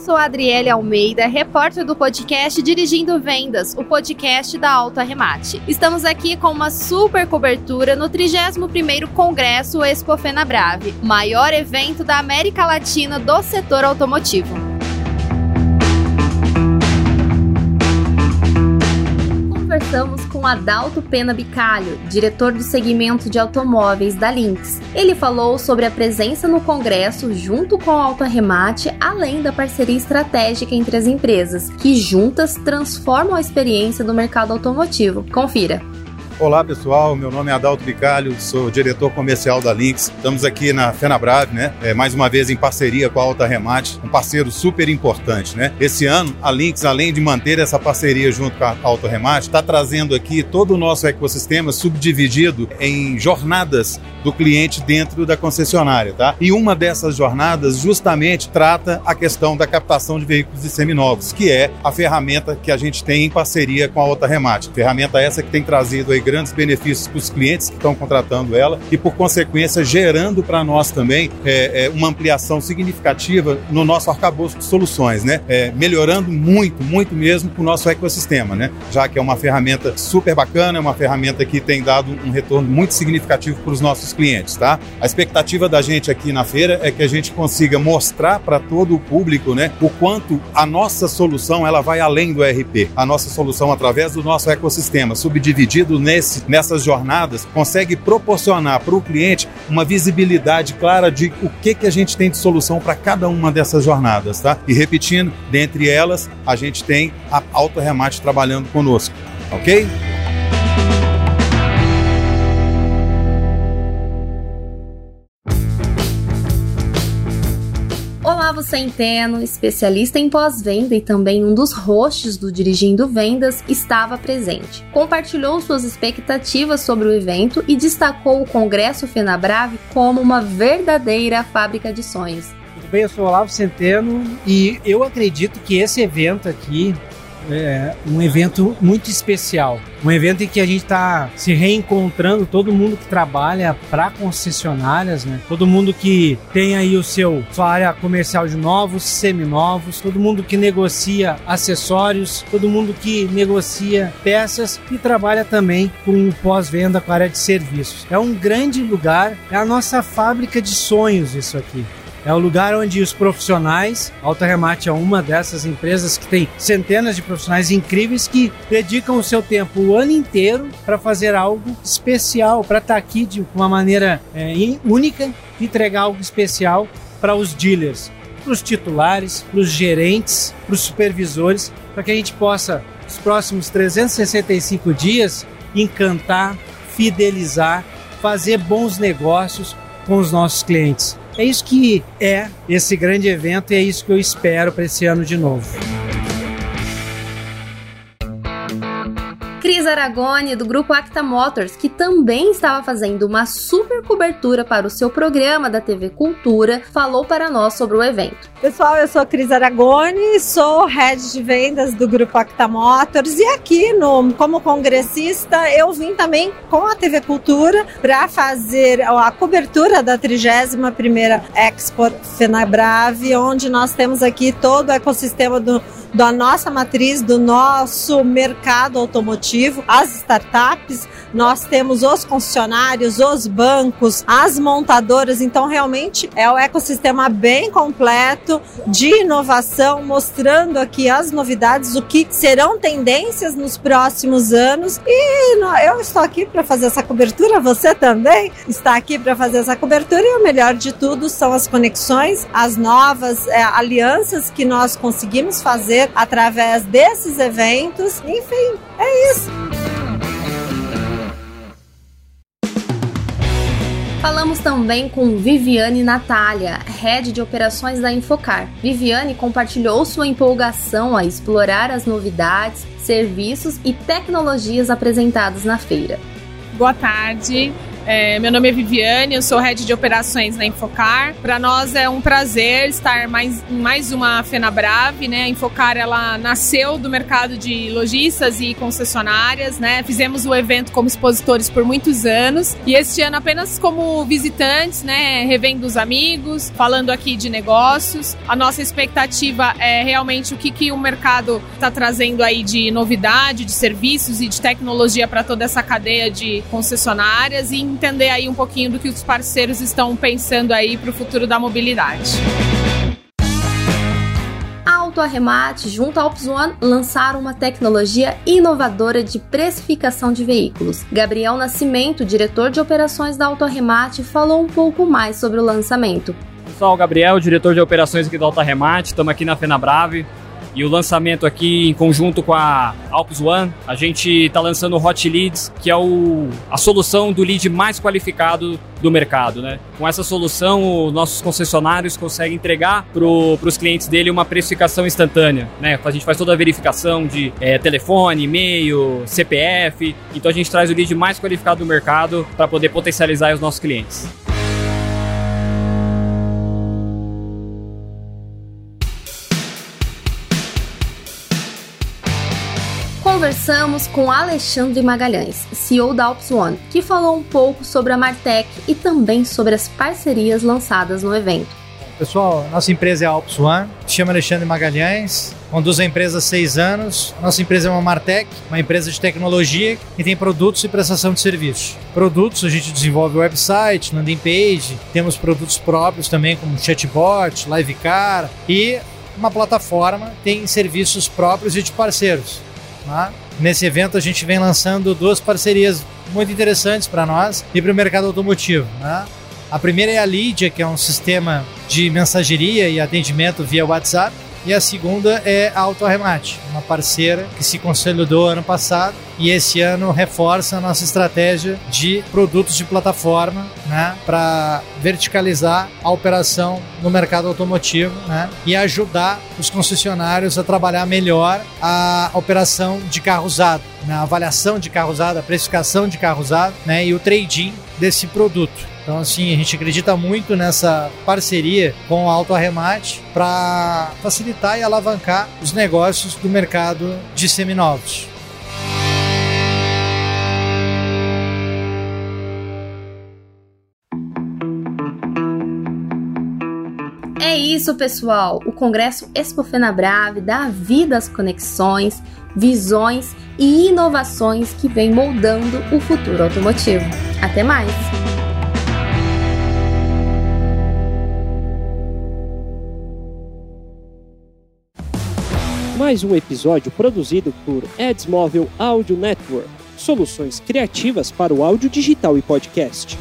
sou a Adriele Almeida, repórter do podcast Dirigindo Vendas, o podcast da Auto Arremate. Estamos aqui com uma super cobertura no 31º Congresso Expo Fenabrave, maior evento da América Latina do setor automotivo. conversamos com Adalto Pena Bicalho, diretor do segmento de automóveis da Lynx. Ele falou sobre a presença no Congresso junto com o Auto Arremate, além da parceria estratégica entre as empresas, que juntas transformam a experiência do mercado automotivo. Confira. Olá pessoal, meu nome é Adalto Bicalho, sou diretor comercial da Lynx. Estamos aqui na Fenabrave, né? É, mais uma vez em parceria com a Alta Remate, um parceiro super importante, né? Esse ano, a Lynx, além de manter essa parceria junto com a Alta Remate, está trazendo aqui todo o nosso ecossistema subdividido em jornadas do cliente dentro da concessionária, tá? E uma dessas jornadas justamente trata a questão da captação de veículos seminovos, que é a ferramenta que a gente tem em parceria com a Alta Remate. Ferramenta essa que tem trazido aí grandes benefícios para os clientes que estão contratando ela e, por consequência, gerando para nós também é, é, uma ampliação significativa no nosso arcabouço de soluções, né? É, melhorando muito, muito mesmo o nosso ecossistema, né? Já que é uma ferramenta super bacana, é uma ferramenta que tem dado um retorno muito significativo para os nossos clientes, tá? A expectativa da gente aqui na feira é que a gente consiga mostrar para todo o público, né, o quanto a nossa solução ela vai além do RP. A nossa solução através do nosso ecossistema subdividido nesse nesse, nessas jornadas consegue proporcionar para o cliente uma visibilidade clara de o que, que a gente tem de solução para cada uma dessas jornadas, tá? E repetindo, dentre elas, a gente tem a Auto Remate trabalhando conosco, ok? Gustavo Centeno, especialista em pós-venda e também um dos hosts do Dirigindo Vendas, estava presente. Compartilhou suas expectativas sobre o evento e destacou o Congresso Fenabrave como uma verdadeira fábrica de sonhos. Tudo bem, eu sou Olavo Centeno e eu acredito que esse evento aqui é um evento muito especial. Um evento em que a gente está se reencontrando, todo mundo que trabalha para concessionárias, né? Todo mundo que tem aí o seu sua área comercial de novos, seminovos, todo mundo que negocia acessórios, todo mundo que negocia peças e trabalha também com pós-venda com a área de serviços. É um grande lugar, é a nossa fábrica de sonhos isso aqui. É o lugar onde os profissionais, Alta Remate é uma dessas empresas que tem centenas de profissionais incríveis que dedicam o seu tempo o ano inteiro para fazer algo especial, para estar tá aqui de uma maneira é, única, entregar algo especial para os dealers, para os titulares, para os gerentes, para os supervisores, para que a gente possa, nos próximos 365 dias, encantar, fidelizar, fazer bons negócios com os nossos clientes. É isso que é esse grande evento e é isso que eu espero para esse ano de novo. Cris Aragoni, do grupo Acta Motors, que também estava fazendo uma super cobertura para o seu programa da TV Cultura, falou para nós sobre o evento. Pessoal, eu sou Cris Aragoni, sou head de vendas do grupo Acta Motors e aqui no como congressista eu vim também com a TV Cultura para fazer a cobertura da 31ª Expo Fenabrave, onde nós temos aqui todo o ecossistema do da nossa matriz, do nosso mercado automotivo, as startups, nós temos os concessionários, os bancos, as montadoras, então realmente é o ecossistema bem completo de inovação, mostrando aqui as novidades, o que serão tendências nos próximos anos. E eu estou aqui para fazer essa cobertura, você também está aqui para fazer essa cobertura. E o melhor de tudo são as conexões, as novas é, alianças que nós conseguimos fazer fazer através desses eventos. Enfim, é isso. Falamos também com Viviane Natália, head de operações da Infocar. Viviane compartilhou sua empolgação a explorar as novidades, serviços e tecnologias apresentadas na feira. Boa tarde. É, meu nome é Viviane, eu sou head de operações na Infocar. Para nós é um prazer estar mais, em mais uma FenaBrave, né? A Infocar ela nasceu do mercado de lojistas e concessionárias, né? Fizemos o evento como expositores por muitos anos e este ano apenas como visitantes, né? Revendo os amigos, falando aqui de negócios. A nossa expectativa é realmente o que, que o mercado está trazendo aí de novidade, de serviços e de tecnologia para toda essa cadeia de concessionárias e entender aí um pouquinho do que os parceiros estão pensando aí para o futuro da mobilidade. A Auto Arremate, junto à Ops One, lançaram uma tecnologia inovadora de precificação de veículos. Gabriel Nascimento, diretor de operações da Auto Arremate, falou um pouco mais sobre o lançamento. Pessoal, Gabriel, diretor de operações aqui da Auto Arremate, estamos aqui na FenaBrave e o lançamento aqui em conjunto com a Alps One, a gente está lançando o Hot Leads, que é o, a solução do lead mais qualificado do mercado. Né? Com essa solução, os nossos concessionários conseguem entregar para os clientes dele uma precificação instantânea. Né? A gente faz toda a verificação de é, telefone, e-mail, CPF, então a gente traz o lead mais qualificado do mercado para poder potencializar os nossos clientes. Conversamos com Alexandre Magalhães, CEO da Ops One, que falou um pouco sobre a Martech e também sobre as parcerias lançadas no evento. Pessoal, nossa empresa é a Ops One, chama Alexandre Magalhães, conduz a empresa há seis anos. Nossa empresa é uma Martech, uma empresa de tecnologia que tem produtos e prestação de serviços. Produtos, a gente desenvolve website, landing page, temos produtos próprios também como chatbot, livecar e uma plataforma tem serviços próprios e de parceiros. Né? Nesse evento a gente vem lançando duas parcerias muito interessantes para nós e para o mercado automotivo. Né? A primeira é a Lydia, que é um sistema de mensageria e atendimento via WhatsApp e a segunda é a Autoarremate, uma parceira que se consolidou ano passado e esse ano reforça a nossa estratégia de produtos de plataforma né, para verticalizar a operação no mercado automotivo né, e ajudar os concessionários a trabalhar melhor a operação de carro usado, né, a avaliação de carro usado, a precificação de carro usado né, e o trading desse produto. Então, assim, a gente acredita muito nessa parceria com o Auto Arremate para facilitar e alavancar os negócios do mercado de seminovos. É isso, pessoal! O Congresso Expo Fenabrave dá vida às conexões, visões e inovações que vem moldando o futuro automotivo. Até mais! mais um episódio produzido por Edsmóvel Audio Network, soluções criativas para o áudio digital e podcast.